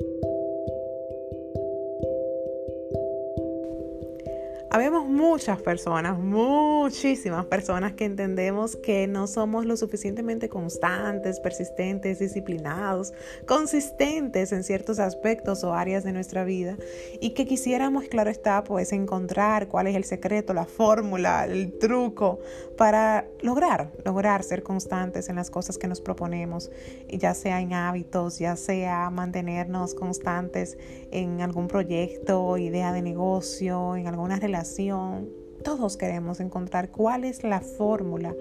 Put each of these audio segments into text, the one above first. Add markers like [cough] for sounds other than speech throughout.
Thank you. Habemos muchas personas, muchísimas personas que entendemos que no somos lo suficientemente constantes, persistentes, disciplinados, consistentes en ciertos aspectos o áreas de nuestra vida y que quisiéramos, claro está, pues encontrar cuál es el secreto, la fórmula, el truco para lograr, lograr ser constantes en las cosas que nos proponemos, ya sea en hábitos, ya sea mantenernos constantes en algún proyecto, idea de negocio, en alguna relación todos queremos encontrar cuál es la fórmula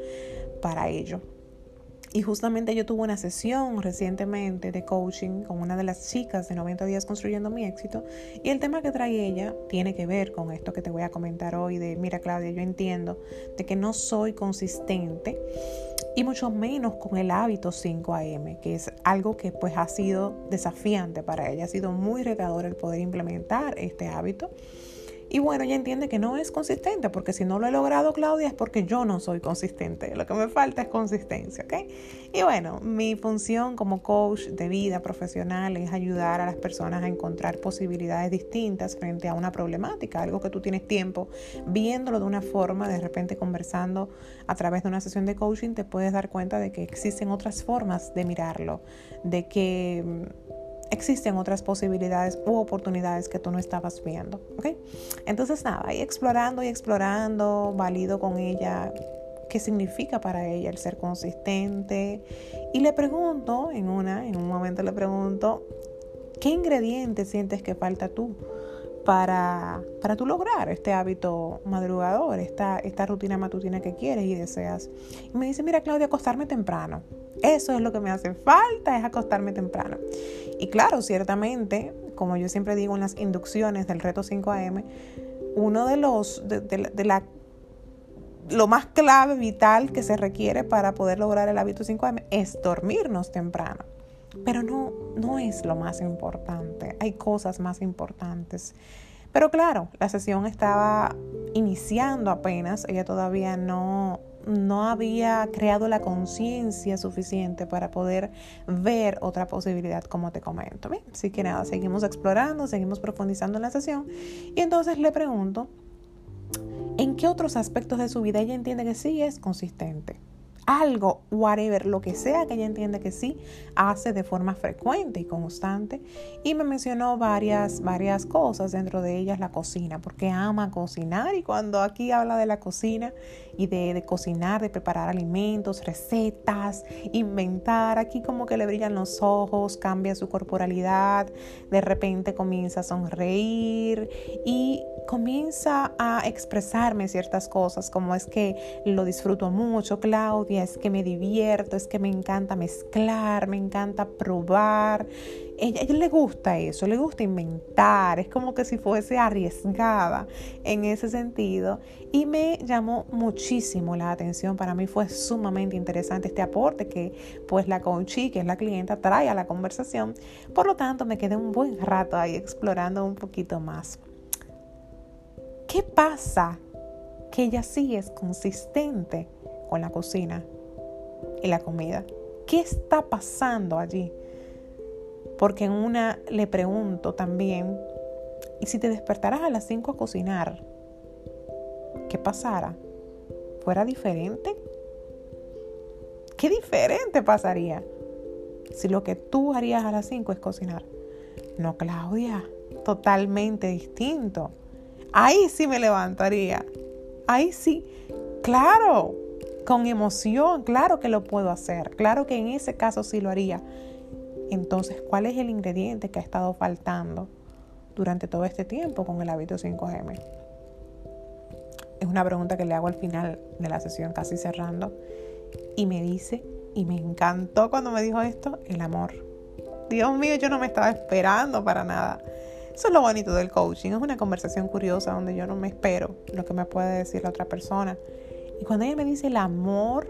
para ello. Y justamente yo tuve una sesión recientemente de coaching con una de las chicas de 90 días construyendo mi éxito y el tema que trae ella tiene que ver con esto que te voy a comentar hoy de, mira Claudia, yo entiendo de que no soy consistente y mucho menos con el hábito 5 AM, que es algo que pues ha sido desafiante para ella, ha sido muy retador el poder implementar este hábito. Y bueno, ella entiende que no es consistente, porque si no lo he logrado, Claudia, es porque yo no soy consistente. Lo que me falta es consistencia, ¿ok? Y bueno, mi función como coach de vida profesional es ayudar a las personas a encontrar posibilidades distintas frente a una problemática, algo que tú tienes tiempo viéndolo de una forma, de repente conversando a través de una sesión de coaching, te puedes dar cuenta de que existen otras formas de mirarlo, de que existen otras posibilidades u oportunidades que tú no estabas viendo. ¿ok? Entonces, nada, ahí explorando y explorando, valido con ella qué significa para ella el ser consistente. Y le pregunto, en, una, en un momento le pregunto, ¿qué ingredientes sientes que falta tú? Para, para tú lograr este hábito madrugador, esta, esta rutina matutina que quieres y deseas. Y me dice, mira Claudia, acostarme temprano. Eso es lo que me hace falta, es acostarme temprano. Y claro, ciertamente, como yo siempre digo en las inducciones del reto 5am, uno de los, de, la, lo más clave, vital que se requiere para poder lograr el hábito 5am es dormirnos temprano. Pero no, no es lo más importante, hay cosas más importantes. Pero claro, la sesión estaba iniciando apenas, ella todavía no, no había creado la conciencia suficiente para poder ver otra posibilidad, como te comento. Bien, así que nada, seguimos explorando, seguimos profundizando en la sesión. Y entonces le pregunto, ¿en qué otros aspectos de su vida ella entiende que sí es consistente? Algo, whatever, lo que sea que ella entiende que sí hace de forma frecuente y constante. Y me mencionó varias, varias cosas, dentro de ellas la cocina, porque ama cocinar. Y cuando aquí habla de la cocina y de, de cocinar, de preparar alimentos, recetas, inventar, aquí como que le brillan los ojos, cambia su corporalidad, de repente comienza a sonreír y comienza a expresarme ciertas cosas, como es que lo disfruto mucho, Claudia, es que me divierto, es que me encanta mezclar, me encanta probar. Ella, ella le gusta eso, le gusta inventar, es como que si fuese arriesgada en ese sentido. Y me llamó muchísimo la atención, para mí fue sumamente interesante este aporte que pues la coachee, que es la clienta, trae a la conversación. Por lo tanto, me quedé un buen rato ahí explorando un poquito más. ¿Qué pasa? Que ella sí es consistente con la cocina y la comida. ¿Qué está pasando allí? Porque en una le pregunto también, ¿y si te despertaras a las 5 a cocinar? ¿Qué pasara? ¿Fuera diferente? ¿Qué diferente pasaría si lo que tú harías a las 5 es cocinar? No, Claudia, totalmente distinto. Ahí sí me levantaría. Ahí sí. Claro, con emoción, claro que lo puedo hacer. Claro que en ese caso sí lo haría. Entonces, ¿cuál es el ingrediente que ha estado faltando durante todo este tiempo con el hábito 5M? Es una pregunta que le hago al final de la sesión, casi cerrando. Y me dice, y me encantó cuando me dijo esto, el amor. Dios mío, yo no me estaba esperando para nada. Eso es lo bonito del coaching, es una conversación curiosa donde yo no me espero lo que me puede decir la otra persona. Y cuando ella me dice el amor,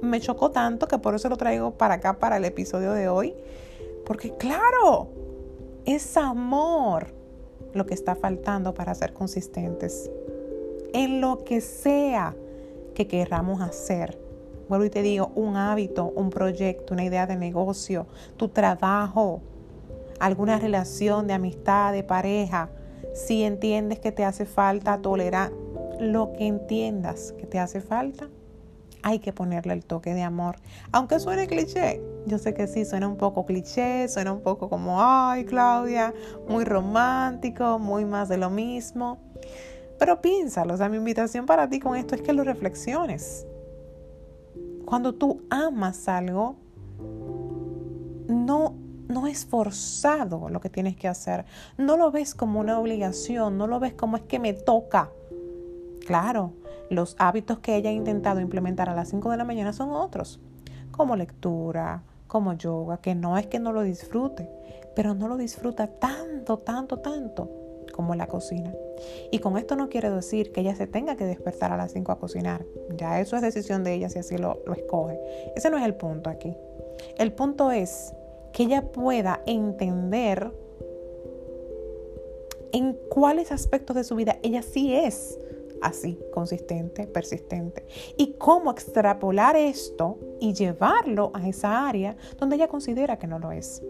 me chocó tanto que por eso lo traigo para acá, para el episodio de hoy. Porque claro, es amor lo que está faltando para ser consistentes. En lo que sea que queramos hacer. Vuelvo y te digo, un hábito, un proyecto, una idea de negocio, tu trabajo, alguna relación de amistad, de pareja, si entiendes que te hace falta tolerar lo que entiendas que te hace falta, hay que ponerle el toque de amor. Aunque suene cliché, yo sé que sí, suena un poco cliché, suena un poco como, ay Claudia, muy romántico, muy más de lo mismo. Pero piénsalo, o sea, mi invitación para ti con esto es que lo reflexiones. Cuando tú amas algo, no, no es forzado lo que tienes que hacer. No lo ves como una obligación, no lo ves como es que me toca. Claro, los hábitos que ella ha intentado implementar a las 5 de la mañana son otros, como lectura, como yoga, que no es que no lo disfrute, pero no lo disfruta tanto, tanto, tanto como la cocina. Y con esto no quiere decir que ella se tenga que despertar a las 5 a cocinar. Ya eso es decisión de ella si así lo, lo escoge. Ese no es el punto aquí. El punto es que ella pueda entender en cuáles aspectos de su vida ella sí es así, consistente, persistente. Y cómo extrapolar esto y llevarlo a esa área donde ella considera que no lo es.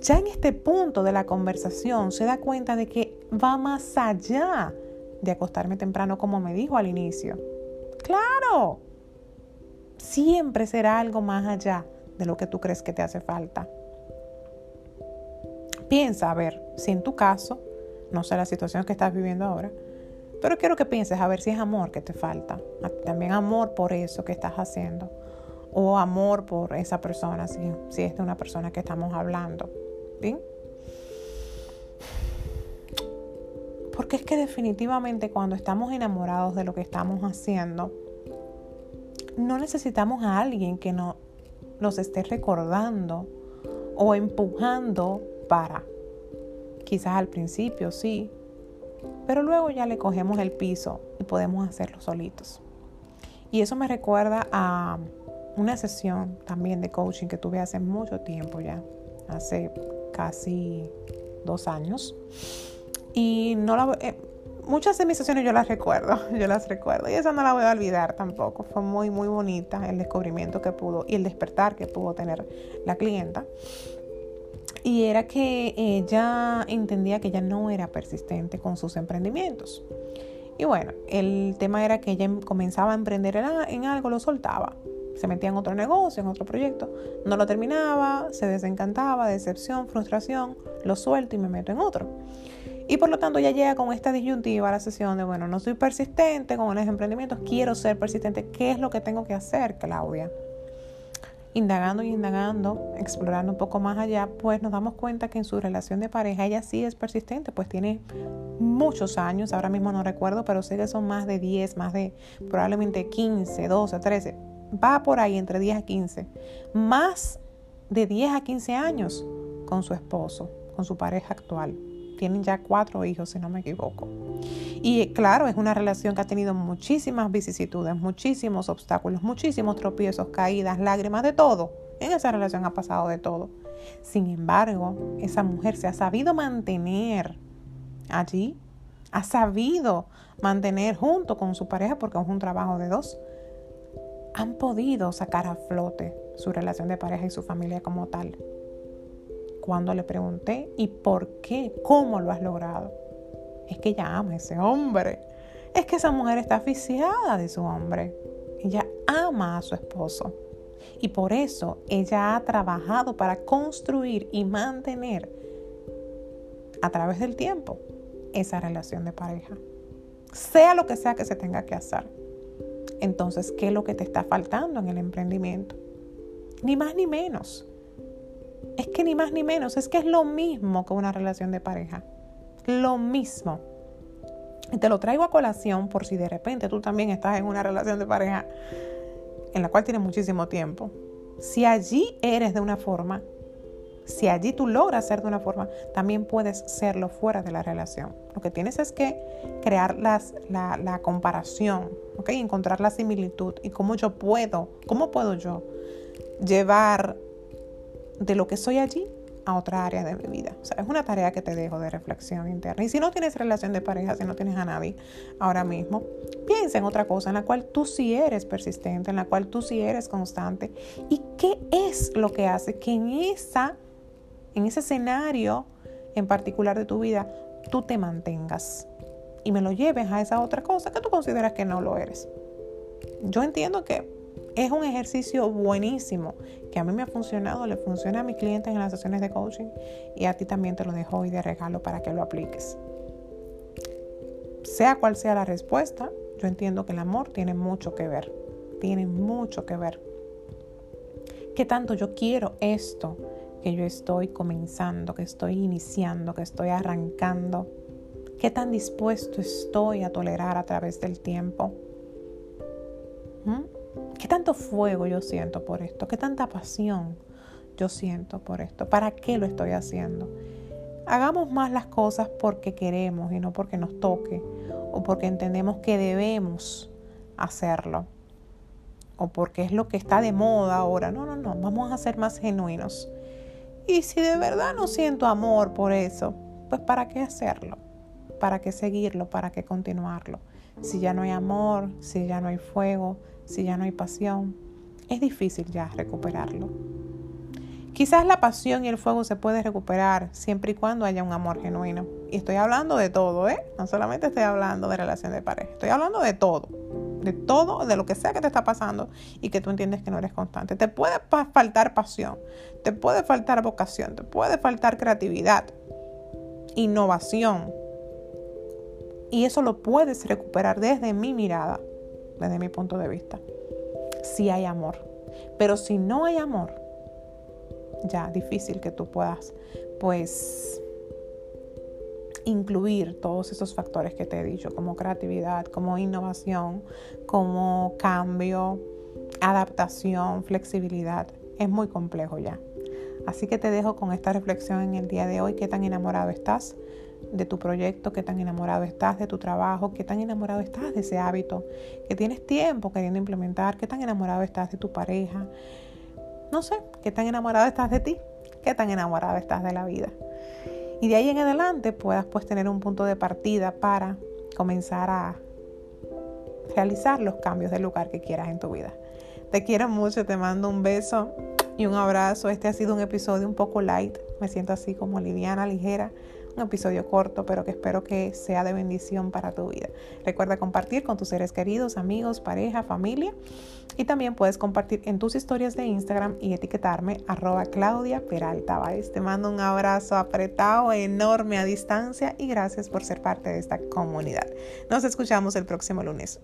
Ya en este punto de la conversación se da cuenta de que va más allá de acostarme temprano como me dijo al inicio. Claro, siempre será algo más allá de lo que tú crees que te hace falta. Piensa a ver si en tu caso, no sé la situación que estás viviendo ahora, pero quiero que pienses a ver si es amor que te falta. También amor por eso que estás haciendo. O amor por esa persona, si, si es de una persona que estamos hablando. ¿Bien? Porque es que definitivamente cuando estamos enamorados de lo que estamos haciendo, no necesitamos a alguien que no, nos esté recordando o empujando para. Quizás al principio sí, pero luego ya le cogemos el piso y podemos hacerlo solitos. Y eso me recuerda a una sesión también de coaching que tuve hace mucho tiempo ya, hace casi dos años. Y no la, eh, muchas de mis sesiones yo las recuerdo, [laughs] yo las recuerdo. Y esa no la voy a olvidar tampoco. Fue muy, muy bonita el descubrimiento que pudo y el despertar que pudo tener la clienta. Y era que ella entendía que ella no era persistente con sus emprendimientos. Y bueno, el tema era que ella comenzaba a emprender en algo, lo soltaba. Se metía en otro negocio, en otro proyecto, no lo terminaba, se desencantaba, decepción, frustración, lo suelto y me meto en otro. Y por lo tanto ella llega con esta disyuntiva a la sesión de, bueno, no soy persistente con los emprendimientos, quiero ser persistente. ¿Qué es lo que tengo que hacer, Claudia? Indagando y indagando, explorando un poco más allá, pues nos damos cuenta que en su relación de pareja ella sí es persistente, pues tiene muchos años, ahora mismo no recuerdo, pero sé que son más de 10, más de probablemente 15, 12, 13, va por ahí entre 10 a 15, más de 10 a 15 años con su esposo, con su pareja actual. Tienen ya cuatro hijos, si no me equivoco. Y claro, es una relación que ha tenido muchísimas vicisitudes, muchísimos obstáculos, muchísimos tropiezos, caídas, lágrimas, de todo. En esa relación ha pasado de todo. Sin embargo, esa mujer se ha sabido mantener allí, ha sabido mantener junto con su pareja, porque es un trabajo de dos, han podido sacar a flote su relación de pareja y su familia como tal cuando le pregunté, ¿y por qué? ¿Cómo lo has logrado? Es que ella ama a ese hombre. Es que esa mujer está aficiada de su hombre. Ella ama a su esposo. Y por eso ella ha trabajado para construir y mantener a través del tiempo esa relación de pareja. Sea lo que sea que se tenga que hacer. Entonces, ¿qué es lo que te está faltando en el emprendimiento? Ni más ni menos es que ni más ni menos, es que es lo mismo que una relación de pareja. Lo mismo. Y te lo traigo a colación por si de repente tú también estás en una relación de pareja en la cual tienes muchísimo tiempo. Si allí eres de una forma, si allí tú logras ser de una forma, también puedes serlo fuera de la relación. Lo que tienes es que crear las, la, la comparación, ¿ok? Encontrar la similitud y cómo yo puedo, cómo puedo yo llevar de lo que soy allí a otra área de mi vida. O sea, es una tarea que te dejo de reflexión interna. Y si no tienes relación de pareja, si no tienes a nadie ahora mismo, piensa en otra cosa en la cual tú sí eres persistente, en la cual tú sí eres constante. ¿Y qué es lo que hace que en esa en ese escenario en particular de tu vida, tú te mantengas y me lo lleves a esa otra cosa que tú consideras que no lo eres. Yo entiendo que es un ejercicio buenísimo que a mí me ha funcionado, le funciona a mis clientes en las sesiones de coaching y a ti también te lo dejo hoy de regalo para que lo apliques. Sea cual sea la respuesta, yo entiendo que el amor tiene mucho que ver, tiene mucho que ver. ¿Qué tanto yo quiero esto que yo estoy comenzando, que estoy iniciando, que estoy arrancando? ¿Qué tan dispuesto estoy a tolerar a través del tiempo? ¿Mm? ¿Qué tanto fuego yo siento por esto? ¿Qué tanta pasión yo siento por esto? ¿Para qué lo estoy haciendo? Hagamos más las cosas porque queremos y no porque nos toque o porque entendemos que debemos hacerlo o porque es lo que está de moda ahora. No, no, no, vamos a ser más genuinos. Y si de verdad no siento amor por eso, pues ¿para qué hacerlo? ¿Para qué seguirlo? ¿Para qué continuarlo? Si ya no hay amor, si ya no hay fuego, si ya no hay pasión, es difícil ya recuperarlo. Quizás la pasión y el fuego se puede recuperar siempre y cuando haya un amor genuino. Y estoy hablando de todo, ¿eh? No solamente estoy hablando de relación de pareja, estoy hablando de todo. De todo, de lo que sea que te está pasando y que tú entiendes que no eres constante. Te puede faltar pasión, te puede faltar vocación, te puede faltar creatividad, innovación. Y eso lo puedes recuperar desde mi mirada desde mi punto de vista. Si hay amor. Pero si no hay amor, ya difícil que tú puedas, pues, incluir todos esos factores que te he dicho, como creatividad, como innovación, como cambio, adaptación, flexibilidad. Es muy complejo ya. Así que te dejo con esta reflexión en el día de hoy. ¿Qué tan enamorado estás? De tu proyecto, qué tan enamorado estás de tu trabajo, qué tan enamorado estás de ese hábito que tienes tiempo queriendo implementar, qué tan enamorado estás de tu pareja, no sé, qué tan enamorado estás de ti, qué tan enamorado estás de la vida. Y de ahí en adelante puedas pues tener un punto de partida para comenzar a realizar los cambios de lugar que quieras en tu vida. Te quiero mucho, te mando un beso y un abrazo. Este ha sido un episodio un poco light, me siento así como liviana, ligera un episodio corto, pero que espero que sea de bendición para tu vida. Recuerda compartir con tus seres queridos, amigos, pareja, familia. Y también puedes compartir en tus historias de Instagram y etiquetarme arroba Claudia Peralta Te mando un abrazo apretado, enorme a distancia y gracias por ser parte de esta comunidad. Nos escuchamos el próximo lunes.